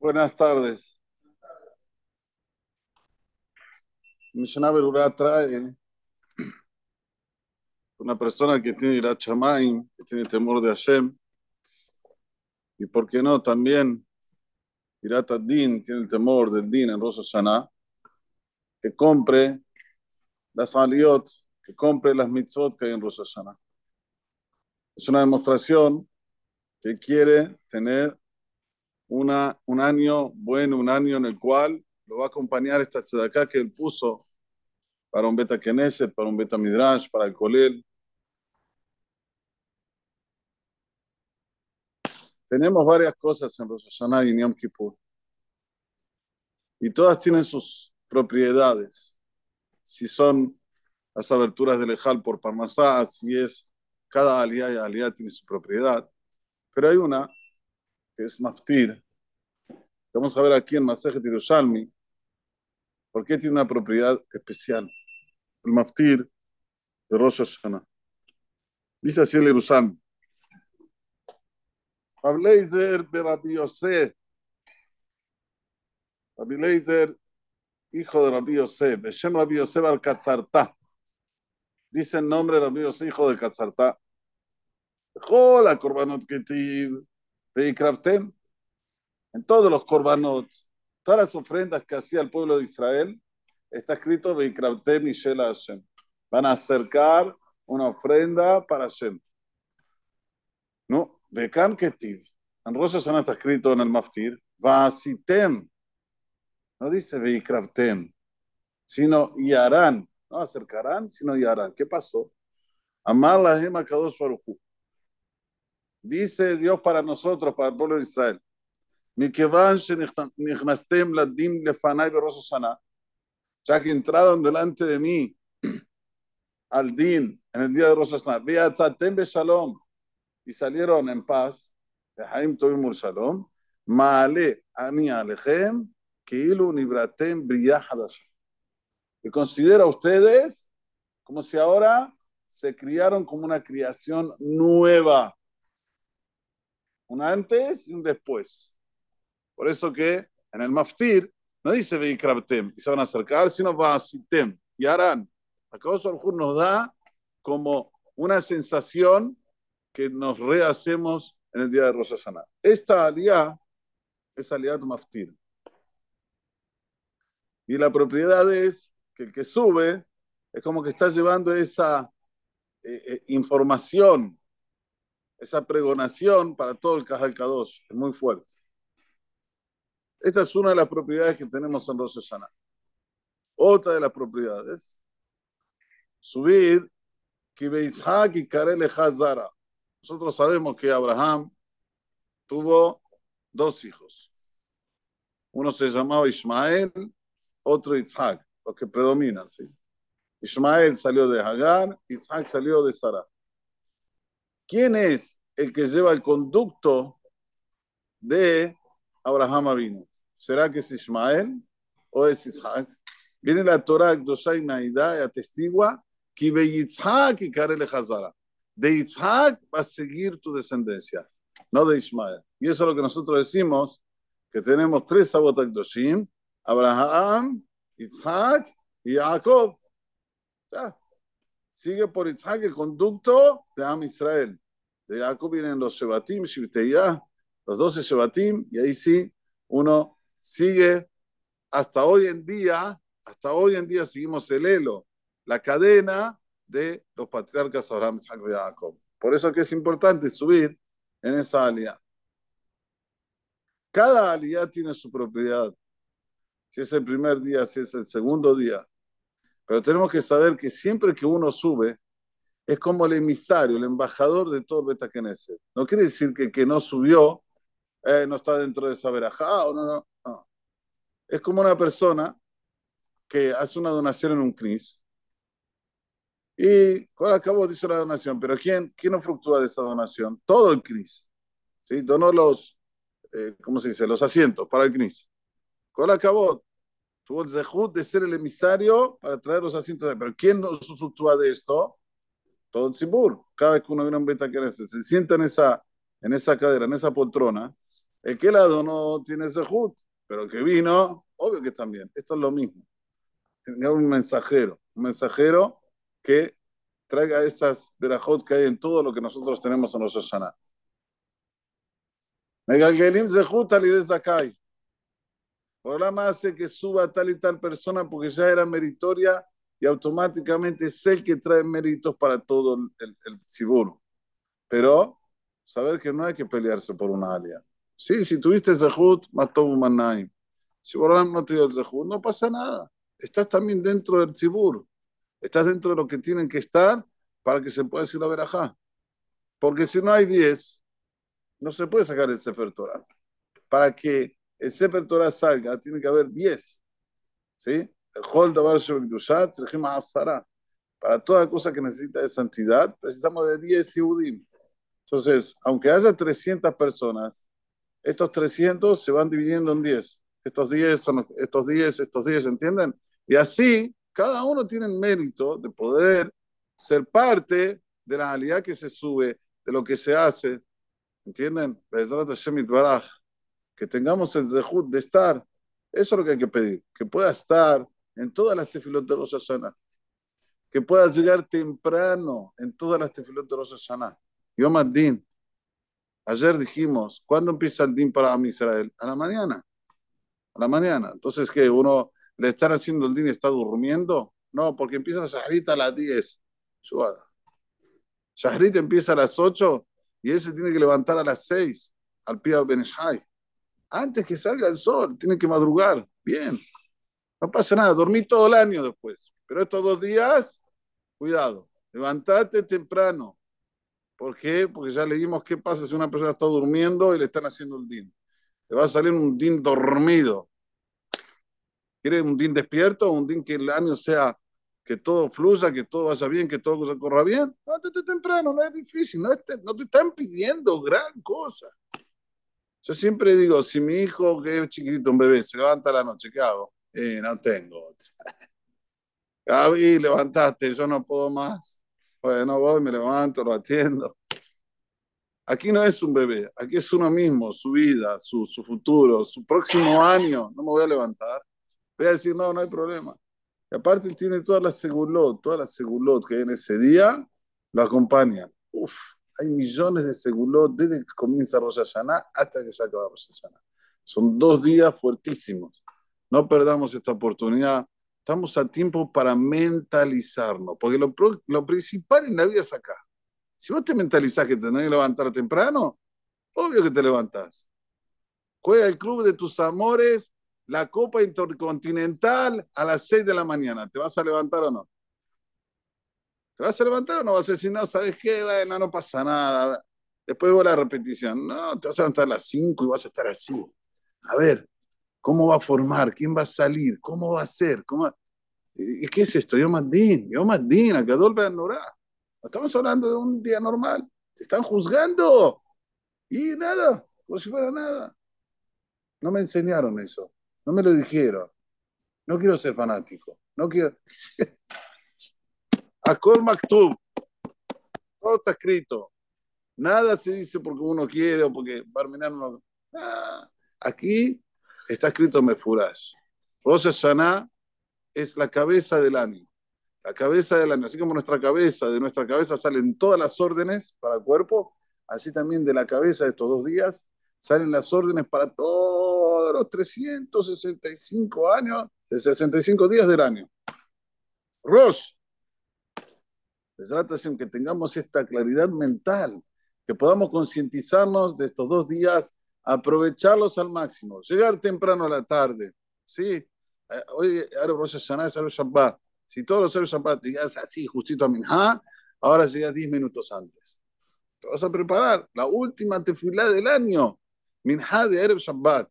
Buenas tardes. Mishnah Berurah trae una persona que tiene Irat Shamaim, que tiene temor de Hashem, y por qué no también Irat Ad-Din, tiene el temor del Din en Rosh Hashanah, que compre las aliot, que compre las mitzvot que hay en Rosh Hashanah. Es una demostración que quiere tener una, un año bueno, un año en el cual lo va a acompañar esta tzedaká que él puso para un beta Knesset, para un beta Midrash, para el Kolel. Tenemos varias cosas en Rosh Hashanah y en Yom Kippur. Y todas tienen sus propiedades. Si son las aberturas del Ejal por Parnasá, si es cada aliyah y tiene su propiedad. Pero hay una que es Maftir. Vamos a ver aquí en Masejet Yerushalmi por qué tiene una propiedad especial. El Maftir de Rosh Hashanah. Dice así el Yerushalmi. Rabbi Leizer Rabbi Yosef. Rabbi Leizer, hijo de Rabbi Yosef. Beshem Rabbi Yosef al Katzartá. Dice el nombre de Rabbi Yosef, hijo de Katzartá. Hola, Korbanot Ketiv. Veikraftem. En todos los Korbanot, todas las ofrendas que hacía el pueblo de Israel, está escrito Veikraftem y Shela Hashem. Van a acercar una ofrenda para Hashem. No, Bekan Ketiv. En Rosh Hashanah está escrito en el Maftir, Vasitem. No dice Veikraftem, sino Yarán. No acercarán, sino Yarán. ¿Qué pasó? Amar la Gema Kadosh. Dice Dios para nosotros, para el pueblo de Israel. Ya que entraron delante de mí al din en el día de Rosh Hashanah. Shalom. Y salieron en paz. Haim Tovim Shalom. Maale ani alechem. Y considera ustedes como si ahora se criaron como una creación nueva un antes y un después. Por eso que en el maftir no dice Veikrabtem y se van a acercar, sino Vasitem y harán. Acá nos da como una sensación que nos rehacemos en el día de Rosh Hashanah. Esta alía es aliad maftir. Y la propiedad es que el que sube es como que está llevando esa eh, eh, información esa pregonación para todo el Cajal Kadosh. Es muy fuerte. Esta es una de las propiedades que tenemos en Rosh Hashanah. Otra de las propiedades, subir Kibeishak y Karele Hazara. Nosotros sabemos que Abraham tuvo dos hijos. Uno se llamaba Ismael, otro Isaac, los que predominan. ¿sí? Ismael salió de Hagar, Isaac salió de Sara. ¿Quién es el que lleva el conducto de Abraham Avinu? ¿Será que es Ismael o es Isaac? Viene la Torah Gdosha y y atestigua que de Yitzhak y Karele Hazara. De Yitzhak va a seguir tu descendencia, no de Ismael. Y eso es lo que nosotros decimos, que tenemos tres Sabot Gdoshim, Abraham, Yitzhak y Jacob. Ya sigue por Isaac el conducto de Am Israel. De Jacob vienen los Shebatim, Shibteya, los doce Shebatim, y ahí sí uno sigue hasta hoy en día, hasta hoy en día seguimos el elo, la cadena de los patriarcas Abraham, Isaac y Jacob. Por eso que es importante subir en esa alía. Cada alía tiene su propiedad. Si es el primer día, si es el segundo día, pero tenemos que saber que siempre que uno sube, es como el emisario, el embajador de todo el Beta Knesset. No quiere decir que que no subió eh, no está dentro de esa verajá o no. Es como una persona que hace una donación en un CNIS y cuando acabó dice la donación, pero ¿quién, quién no fructúa de esa donación? Todo el CNIS. ¿sí? Donó los, eh, ¿cómo se dice? Los asientos para el CNIS. ¿Cuál acabó? Tuvo el zehut de ser el emisario para traer los asientos de... Pero ¿quién nos usufructúa de esto? Todo el Sibur. Cada vez que uno viene a un beta se sienta en esa, en esa cadera, en esa poltrona, El que lado no tiene Zehut, pero el que vino, obvio que también. Esto es lo mismo. Tenga un mensajero, un mensajero que traiga esas verajot que hay en todo lo que nosotros tenemos en los Hashanah. Megalgelim Zehut de Zakai. Programa hace que suba tal y tal persona porque ya era meritoria y automáticamente es el que trae méritos para todo el, el, Pero saber que no hay que pelearse por una alia. Sí, si tuviste Zehut, mató Manaim. Si Borán no te dio el Zehut, no pasa nada. Estás también dentro del Tzibur. Estás dentro de lo que tienen que estar para que se pueda decir la verajá. Porque si no hay 10, no se puede sacar el Sefer Torah. Para que el Sefer Torah salga, tiene que haber 10. ¿Sí? El Hol Dabar Para toda cosa que necesita de santidad, precisamos de 10 Yehudim. Entonces, aunque haya 300 personas, estos 300 se van dividiendo en 10. Estos 10 son estos 10, estos 10, ¿entienden? Y así, cada uno tiene el mérito de poder ser parte de la realidad que se sube, de lo que se hace. ¿Entienden? Que tengamos el zehut de estar. Eso es lo que hay que pedir. Que pueda estar en todas las tefilot de Rosh Hashanah. Que pueda llegar temprano en todas las tefilot de Rosh Hashanah. Yom. Ayer dijimos, ¿cuándo empieza el din para Israel? A la mañana. A la mañana. Entonces, ¿qué? ¿Uno le están haciendo el din y está durmiendo? No, porque empieza Shahrit a las 10. Shahrit empieza a las 8 y él se tiene que levantar a las 6 al pie de Benishai. Antes que salga el sol, tiene que madrugar. Bien. No pasa nada, dormí todo el año después. Pero estos dos días, cuidado, levantate temprano. ¿Por qué? Porque ya leímos qué pasa si una persona está durmiendo y le están haciendo el din. Le va a salir un din dormido. ¿Quiere un din despierto un din que el año sea que todo fluya, que todo vaya bien, que todo corra bien, Levántate temprano, no es difícil, no te, no te están pidiendo gran cosa. Yo siempre digo, si mi hijo, que es chiquitito, un bebé, se levanta a la noche, ¿qué hago? Eh, no tengo otra. Gaby, levantaste, yo no puedo más. Bueno, voy, me levanto, lo atiendo. Aquí no es un bebé, aquí es uno mismo, su vida, su, su futuro, su próximo año. No me voy a levantar. Voy a decir, no, no hay problema. Y aparte tiene todas las segulot, todas las segulot que en ese día, lo acompañan. Uf, hay millones de segulot desde que comienza Rosh Hashanah hasta que se acaba Rosh Hashanah. Son dos días fuertísimos. No perdamos esta oportunidad. Estamos a tiempo para mentalizarnos, porque lo, lo principal en la vida es acá. Si vos te mentalizás que tenés que levantar temprano, obvio que te levantás. Juega el club de tus amores la Copa Intercontinental a las 6 de la mañana. ¿Te vas a levantar o no? ¿Te vas a levantar o no vas a decir, no, sabes qué? Bueno, no pasa nada. Después a la repetición. No, te vas a levantar a las 5 y vas a estar así. A ver, ¿cómo va a formar? ¿Quién va a salir? ¿Cómo va a ser? ¿Cómo... ¿Y qué es esto? Yo Din, yo Din, acá Norá. Estamos hablando de un día normal. Te están juzgando. Y nada, como si fuera nada. No me enseñaron eso. No me lo dijeron. No quiero ser fanático. No quiero. Akol Maktub. Todo está escrito. Nada se dice porque uno quiere o porque Barminar no. Ah, aquí está escrito Mefuras. Rosa Hashanah es la cabeza del año. La cabeza del año. Así como nuestra cabeza, de nuestra cabeza salen todas las órdenes para el cuerpo, así también de la cabeza de estos dos días salen las órdenes para todos los 365 años, de 65 días del año. Rosh, que tengamos esta claridad mental, que podamos concientizarnos de estos dos días, aprovecharlos al máximo, llegar temprano a la tarde, ¿sí? Eh, hoy, Shabbat. Si todos los el Shabbat llegas así, justito a Minha, ahora llegas 10 minutos antes. Te vas a preparar la última tefilá del año. Minha de Erev Shabbat.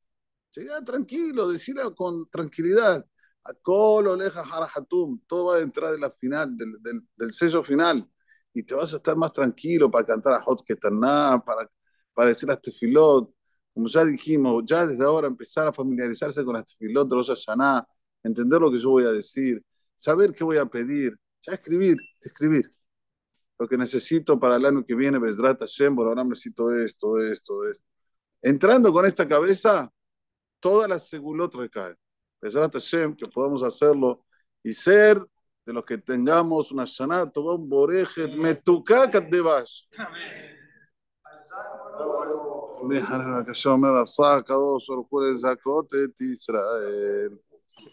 Llega tranquilo, decirlo con tranquilidad. A Harahatum. Todo va a entrar de la final, del, del, del, sello final. Y te vas a estar más tranquilo para cantar a Hot Ketaná, para, para decir las tefilot. Como ya dijimos, ya desde ahora empezar a familiarizarse con las tefilot de Hashanah, entender lo que yo voy a decir, saber qué voy a pedir, ya escribir, escribir. Lo que necesito para el año que viene, Besrat Hashem, por ahora necesito esto, esto, esto Entrando con esta cabeza, todas las segulot recaen. Besrat Hashem, que podamos hacerlo y ser de los que tengamos una Shana, un Borejet, Metukakat de Bash. אומר הקשה אומר עשה הקדוש ברוך הוא לזכות את ישראל